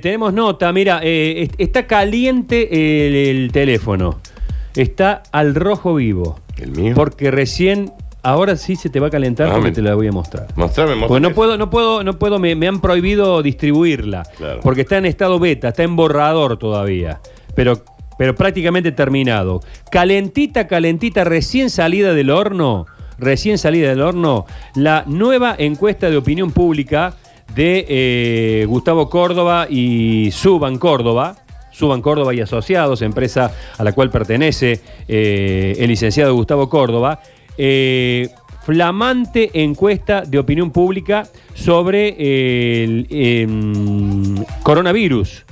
Tenemos nota, mira, eh, est- está caliente el, el teléfono. Está al rojo vivo. ¿El mío? Porque recién, ahora sí se te va a calentar Ah, porque me- te la voy a mostrar. Mostrame, mostrame. Porque no puedo, no puedo, no puedo, me, me han prohibido distribuirla. Claro. Porque está en estado beta, está en borrador todavía. Pero, pero prácticamente terminado. Calentita, calentita, recién salida del horno. Recién salida del horno. La nueva encuesta de opinión pública de eh, Gustavo Córdoba y Suban Córdoba. Suban Córdoba y Asociados, empresa a la cual pertenece eh, el licenciado Gustavo Córdoba. Eh, flamante encuesta de opinión pública sobre el em, coronavirus.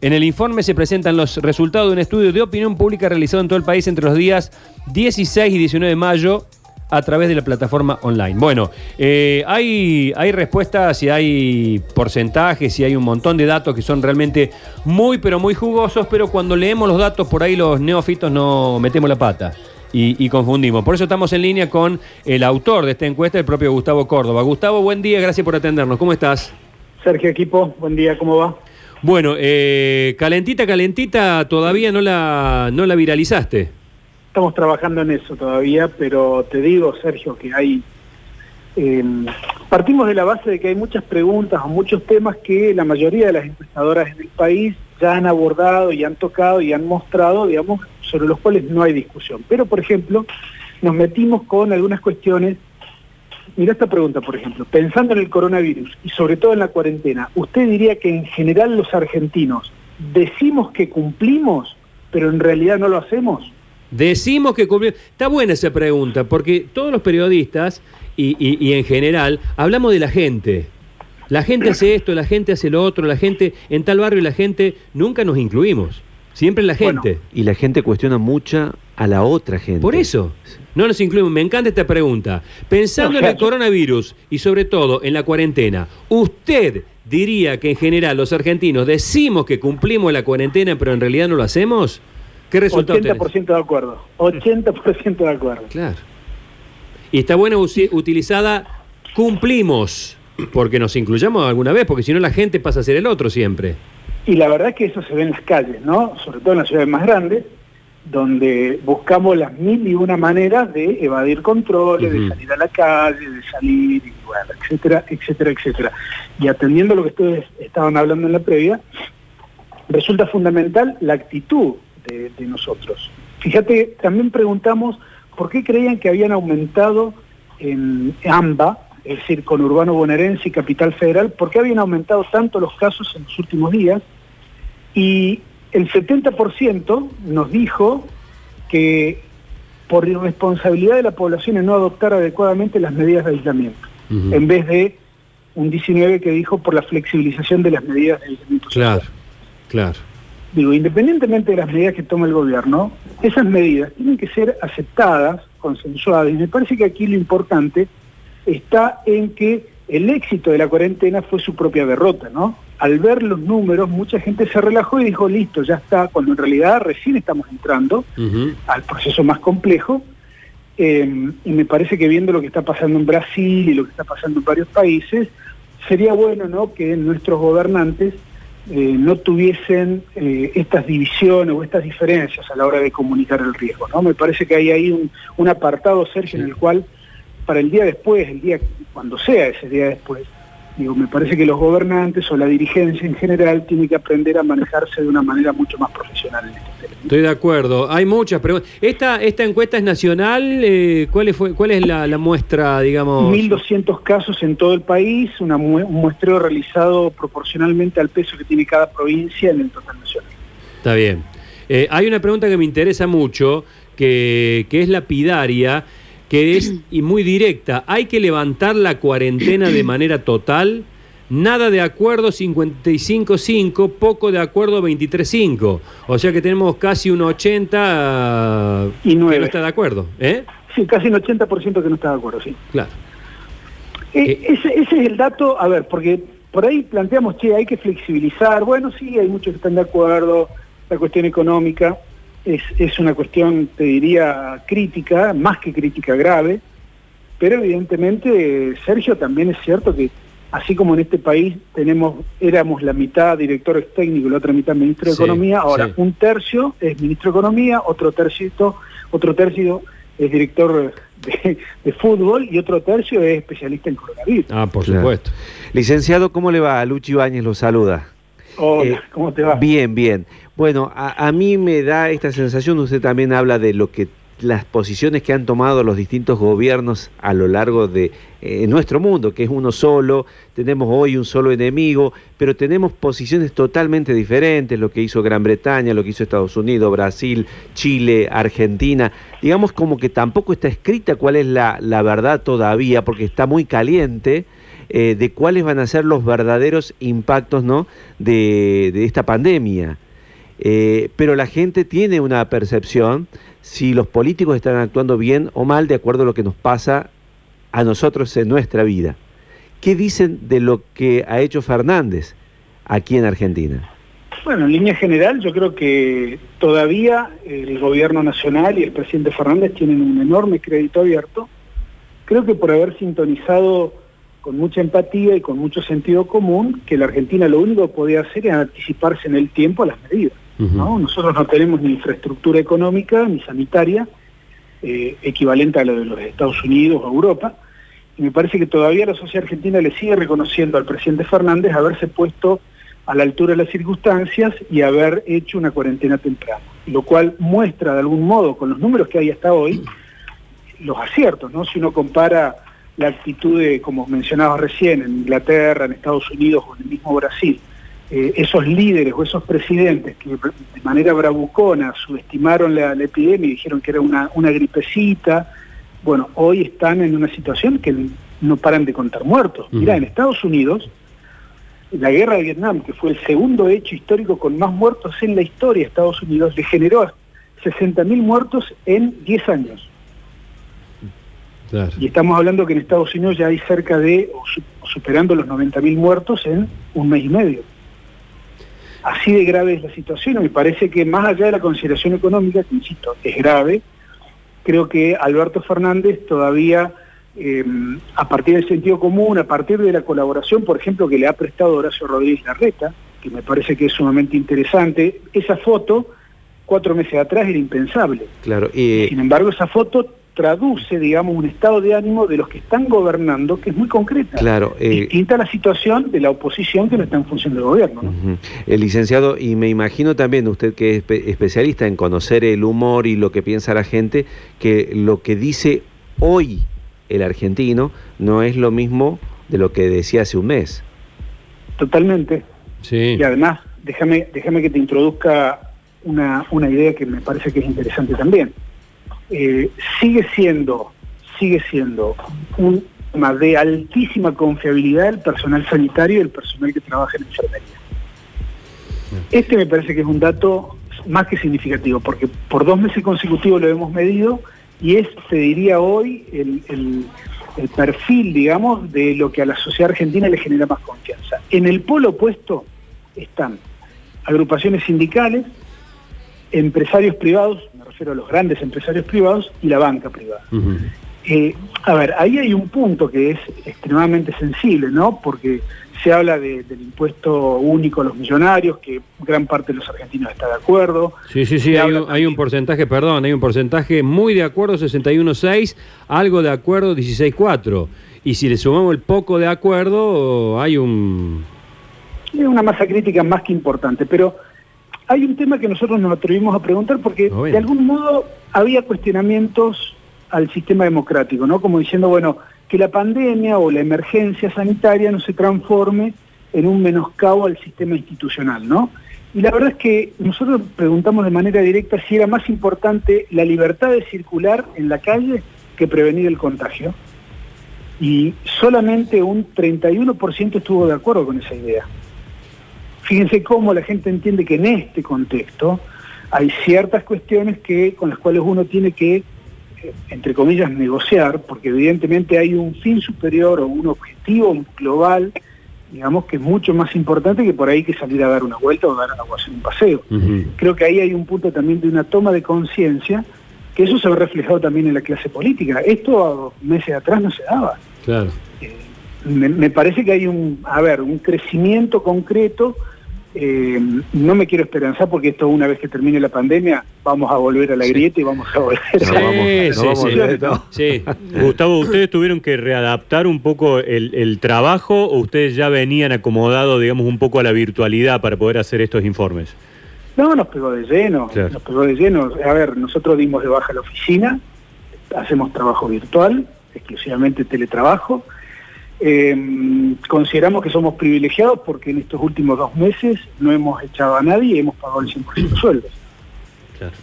En el informe se presentan los resultados de un estudio de opinión pública realizado en todo el país entre los días 16 y 19 de mayo a través de la plataforma online. Bueno, eh, hay, hay respuestas y hay porcentajes y hay un montón de datos que son realmente muy, pero muy jugosos, pero cuando leemos los datos por ahí los neófitos no metemos la pata. Y, y confundimos. Por eso estamos en línea con el autor de esta encuesta, el propio Gustavo Córdoba. Gustavo, buen día, gracias por atendernos. ¿Cómo estás? Sergio Equipo, buen día, ¿cómo va? Bueno, eh, calentita, calentita, todavía no la, no la viralizaste. Estamos trabajando en eso todavía, pero te digo, Sergio, que hay... eh, partimos de la base de que hay muchas preguntas o muchos temas que la mayoría de las encuestadoras en el país ya han abordado y han tocado y han mostrado, digamos, sobre los cuales no hay discusión. Pero, por ejemplo, nos metimos con algunas cuestiones Mira esta pregunta, por ejemplo. Pensando en el coronavirus y sobre todo en la cuarentena, ¿usted diría que en general los argentinos decimos que cumplimos, pero en realidad no lo hacemos? Decimos que cumplimos. Está buena esa pregunta, porque todos los periodistas y, y- y en general hablamos de la gente. La gente hace esto, la gente hace lo otro, la gente en tal barrio y la gente nunca nos incluimos. Siempre la Bueno, gente. Y la gente cuestiona mucha a la otra gente. Por eso, no nos incluimos. Me encanta esta pregunta. Pensando No, en el coronavirus y sobre todo en la cuarentena, ¿usted diría que en general los argentinos decimos que cumplimos la cuarentena pero en realidad no lo hacemos? ¿Qué resultado tenés? 80% de acuerdo. 80% de acuerdo. Claro. Y está bueno usi- utilizada cumplimos, porque nos incluyamos alguna vez, porque si no la gente pasa a ser el otro siempre. Y la verdad es que eso se ve en las calles, ¿no? Sobre todo en las ciudades más grandes, donde buscamos las mil y una maneras de evadir controles, de salir a la calle, de salir, y bueno, etcétera, etcétera, etcétera. Y atendiendo lo que ustedes estaban hablando en la previa, resulta fundamental la actitud de, de nosotros. Fíjate, también preguntamos por qué creían que habían aumentado en AMBA, es decir, con Urbano Bonaerense y Capital Federal, por qué habían aumentado tanto los casos en los últimos días. Y el 70% nos dijo que por irresponsabilidad de la población en no adoptar adecuadamente las medidas de aislamiento, en vez de un 19 que dijo por la flexibilización de las medidas de aislamiento social. Claro, claro. Digo, independientemente de las medidas que tome el gobierno, esas medidas tienen que ser aceptadas, consensuadas, y me parece que aquí lo importante está en que el éxito de la cuarentena fue su propia derrota, ¿no? Al ver los números, mucha gente se relajó y dijo, listo, ya está, cuando en realidad recién estamos entrando al proceso más complejo, eh, y me parece que viendo lo que está pasando en Brasil y lo que está pasando en varios países, sería bueno ¿no? que nuestros gobernantes eh, no tuviesen eh, estas divisiones o estas diferencias a la hora de comunicar el riesgo. ¿no? Me parece que hay ahí un, un apartado, Sergio, en el cual para el día después, el día cuando sea ese día después, digo, me parece que los gobernantes o la dirigencia en general tiene que aprender a manejarse de una manera mucho más profesional en este tema. Estoy de acuerdo. Hay muchas preguntas. Esta, esta encuesta es nacional. eh, ¿cuál, es, fue, ¿Cuál es la, la muestra, digamos? 1.200 casos en todo el país, una un muestreo realizado proporcionalmente al peso que tiene cada provincia en el total nacional. Está bien. Eh, hay una pregunta que me interesa mucho, que, que es lapidaria, que es y muy directa. ¿Hay que levantar la cuarentena de manera total? Nada de acuerdo 55-5, poco de acuerdo 23-5. O sea que tenemos casi un 80 Y que no está de acuerdo. ¿eh? Sí, casi un 80% que no está de acuerdo, sí. Claro. Eh, Eh, ese, ese es el dato, a ver, porque por ahí planteamos, che, hay que flexibilizar. Bueno, sí, hay muchos que están de acuerdo. La cuestión económica es, es una cuestión, te diría, crítica, más que crítica grave. Pero evidentemente, Sergio, también es cierto que así como en este país tenemos, éramos la mitad directores técnicos y la otra mitad ministro de Sí, Economía, ahora sí. un tercio es ministro de Economía, otro tercio, otro tercio es director de, de fútbol y otro tercio es especialista en coronavirus. Ah, por Claro. supuesto. Licenciado, ¿cómo le va? Luchi Ibáñez lo saluda. Hola, Eh, ¿cómo te va? Bien, bien. Bueno, a, a mí me da esta sensación, usted también habla de lo que las posiciones que han tomado los distintos gobiernos a lo largo de eh, nuestro mundo, que es uno solo, tenemos hoy un solo enemigo, pero tenemos posiciones totalmente diferentes, lo que hizo Gran Bretaña, lo que hizo Estados Unidos, Brasil, Chile, Argentina. Digamos como que tampoco está escrita cuál es la, la verdad todavía, porque está muy caliente eh, de cuáles van a ser los verdaderos impactos ¿no? de, de esta pandemia. Eh, pero la gente tiene una percepción si los políticos están actuando bien o mal de acuerdo a lo que nos pasa a nosotros en nuestra vida. ¿Qué dicen de lo que ha hecho Fernández aquí en Argentina? Bueno, en línea general yo creo que todavía el gobierno nacional y el presidente Fernández tienen un enorme crédito abierto. Creo que por haber sintonizado con mucha empatía y con mucho sentido común, que la Argentina lo único que podía hacer era anticiparse en el tiempo a las medidas. ¿no? Nosotros no tenemos ni infraestructura económica ni sanitaria eh, equivalente a lo de los Estados Unidos o Europa. Y me parece que todavía la sociedad argentina le sigue reconociendo al presidente Fernández haberse puesto a la altura de las circunstancias y haber hecho una cuarentena temprana. Lo cual muestra de algún modo, con los números que hay hasta hoy, los aciertos, ¿no? Si uno compara la actitud de, como mencionaba recién, en Inglaterra, en Estados Unidos o en el mismo Brasil, eh, esos líderes o esos presidentes que de manera bravucona subestimaron la, la epidemia y dijeron que era una, una gripecita, bueno, hoy están en una situación que no paran de contar muertos. Mirá, en Estados Unidos, la guerra de Vietnam, que fue el segundo hecho histórico con más muertos en la historia de Estados Unidos, le generó 60.000 muertos en 10 años. Claro. Y estamos hablando que en Estados Unidos ya hay cerca de, o su- o superando los 90.000 muertos en un mes y medio. Así de grave es la situación, me parece que más allá de la consideración económica, que insisto, es grave, creo que Alberto Fernández todavía, eh, a partir del sentido común, a partir de la colaboración, por ejemplo, que le ha prestado Horacio Rodríguez Larreta, que me parece que es sumamente interesante, esa foto, cuatro meses atrás, era impensable. Claro, y Sin embargo, esa foto traduce, digamos, un estado de ánimo de los que están gobernando que es muy concreta. claro, eh, Distinta a la situación de la oposición que no está en función del gobierno. ¿no? Licenciado, y me imagino también usted que es espe- especialista en conocer el humor y lo que piensa la gente, que lo que dice hoy el argentino no es lo mismo de lo que decía hace un mes. Totalmente. Sí. Y además, déjame, déjame que te introduzca una, una idea que me parece que es interesante también. Eh, sigue siendo, sigue siendo un tema de altísima confiabilidad el personal sanitario y el personal que trabaja en enfermería. Este me parece que es un dato más que significativo, porque por dos meses consecutivos lo hemos medido y es, se diría hoy, el, el- el perfil, digamos, de lo que a la sociedad argentina le genera más confianza. En el polo opuesto están agrupaciones sindicales, empresarios privados, a los grandes empresarios privados, y la banca privada. Eh, a ver, ahí hay un punto que es extremadamente sensible, ¿no? Porque se habla de- del impuesto único a los millonarios, que gran parte de los argentinos está de acuerdo. Sí, sí, sí, hay un, hay un porcentaje, perdón, hay un porcentaje muy de acuerdo 61.6, algo de acuerdo 16.4. Y si le sumamos el poco de acuerdo, hay un... Es una masa crítica más que importante, pero hay un tema que nosotros nos atrevimos a preguntar porque de algún modo había cuestionamientos al sistema democrático, ¿no? Como diciendo, bueno, que la pandemia o la emergencia sanitaria no se transforme en un menoscabo al sistema institucional, ¿no? Y la verdad es que nosotros preguntamos de manera directa si era más importante la libertad de circular en la calle que prevenir el contagio. Y solamente un 31% estuvo de acuerdo con esa idea. Fíjense cómo la gente entiende que en este contexto hay ciertas cuestiones que con las cuales uno tiene que, eh, entre comillas, negociar, porque evidentemente hay un fin superior o un objetivo global, digamos, que es mucho más importante que por ahí que salir a dar una vuelta o dar o hacer un paseo. Creo que ahí hay un punto también de una toma de conciencia, que eso se ve reflejado también en la clase política. Esto meses atrás no se daba. Claro. Eh, me, me parece que hay un, a ver, un crecimiento concreto. Eh, no me quiero esperanzar porque esto una vez que termine la pandemia vamos a volver a la grieta y vamos a volver No a... vamos- Sí. Gustavo, ¿ustedes tuvieron que readaptar un poco el, el trabajo o ustedes ya venían acomodados, digamos, un poco a la virtualidad para poder hacer estos informes? No, nos pegó de lleno, Claro. nos pegó de lleno. A ver, nosotros dimos de baja la oficina, hacemos trabajo virtual, exclusivamente teletrabajo. Eh, consideramos que somos privilegiados porque en estos últimos dos meses no hemos echado a nadie y hemos pagado el 100% de sueldos. Claro.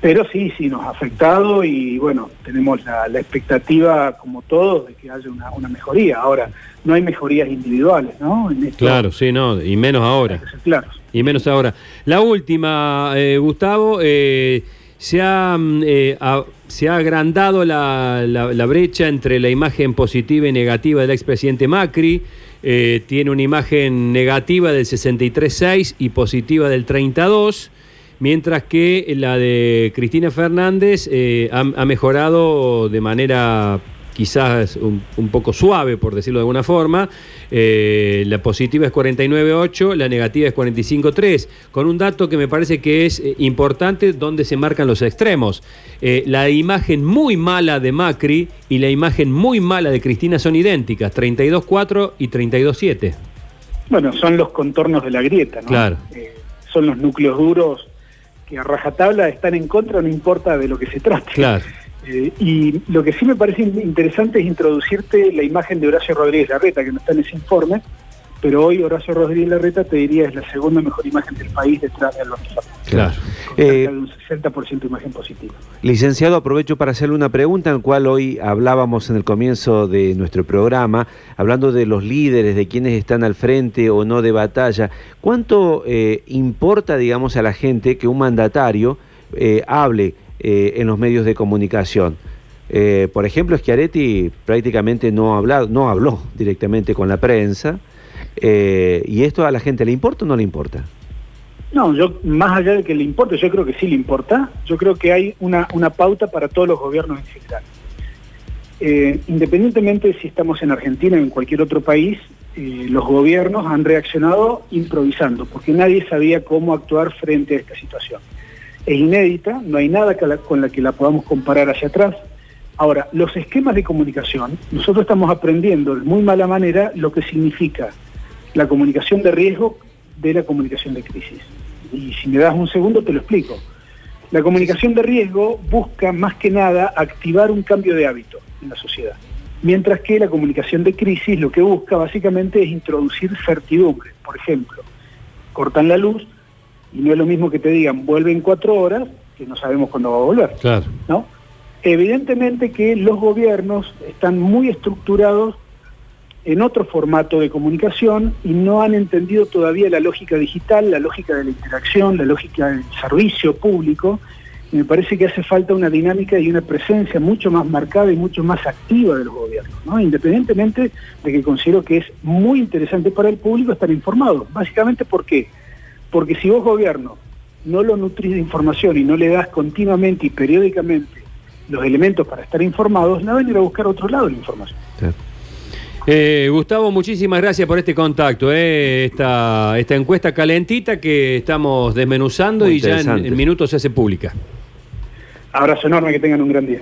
Pero sí, sí, nos ha afectado y bueno, tenemos la, la expectativa, como todos, de que haya una, una mejoría. Ahora, no hay mejorías individuales, ¿no? En esto Claro, sí, no, y menos ahora. Y menos ahora. La última, eh, Gustavo, eh, se, ha, mm, eh, se ha agrandado la, la- la brecha entre la imagen positiva y negativa del expresidente Macri. Eh, tiene una imagen negativa del 63.6 y positiva del 32, mientras que la de Cristina Fernández eh, ha, ha mejorado de manera quizás un, un poco suave, por decirlo de alguna forma. Eh, la positiva es 49.8, la negativa es 45.3, con un dato que me parece que es eh, importante donde se marcan los extremos. Eh, la imagen muy mala de Macri y la imagen muy mala de Cristina son idénticas, 32.4 y 32.7. Bueno, son los contornos de la grieta, ¿no? Claro. Eh, son los núcleos duros que a rajatabla están en contra, no importa de lo que se trate. Claro. Eh, y lo que sí me parece in- interesante es introducirte la imagen de Horacio Rodríguez Larreta, que no está en ese informe, pero hoy Horacio Rodríguez Larreta te diría es la segunda mejor imagen del país detrás de Alberto Claro. Eh, un 60% de imagen positiva. Licenciado, aprovecho para hacerle una pregunta en la cual hoy hablábamos en el comienzo de nuestro programa, hablando de los líderes, de quienes están al frente o no de batalla. ¿Cuánto eh, importa, digamos, a la gente que un mandatario eh, hable eh, en los medios de comunicación? Eh, por ejemplo, Schiaretti prácticamente no, ha hablado, no habló directamente con la prensa. eh, ¿Y esto a la gente le importa o no le importa? No, yo más allá de que le importe, yo creo que sí le importa, yo creo que hay una, pauta para todos los gobiernos en general. Independientemente de si estamos en Argentina o en cualquier otro país, los gobiernos han reaccionado improvisando, porque nadie sabía cómo actuar frente a esta situación. Es inédita, no hay nada con la que la podamos comparar hacia atrás. Ahora, los esquemas de comunicación, nosotros estamos aprendiendo de muy mala manera lo que significa la comunicación de riesgo de la comunicación de crisis. Y si me das un segundo te lo explico. La comunicación de riesgo busca más que nada activar un cambio de hábito en la sociedad, mientras que la comunicación de crisis lo que busca básicamente es introducir certidumbre. Por ejemplo, cortan la luz y no es lo mismo que te digan vuelve en cuatro horas, que no sabemos cuándo va a volver. Claro. ¿no? Evidentemente que los gobiernos están muy estructurados en otro formato de comunicación y no han entendido todavía la lógica digital, la lógica de la interacción, la lógica del servicio público. Y me parece que hace falta una dinámica y una presencia mucho más marcada y mucho más activa de los gobiernos, ¿no? independientemente de que considero que es muy interesante para el público estar informado. Básicamente, ¿por qué? Porque si vos gobierno no lo nutrís de información y no le das continuamente y periódicamente los elementos para estar informados, la van a ir a buscar a otro lado la información. Eh, Gustavo, muchísimas gracias por este contacto, eh, esta, esta encuesta calentita que estamos desmenuzando Muy y ya en, en minutos se hace pública. Abrazo enorme, que tengan un gran día.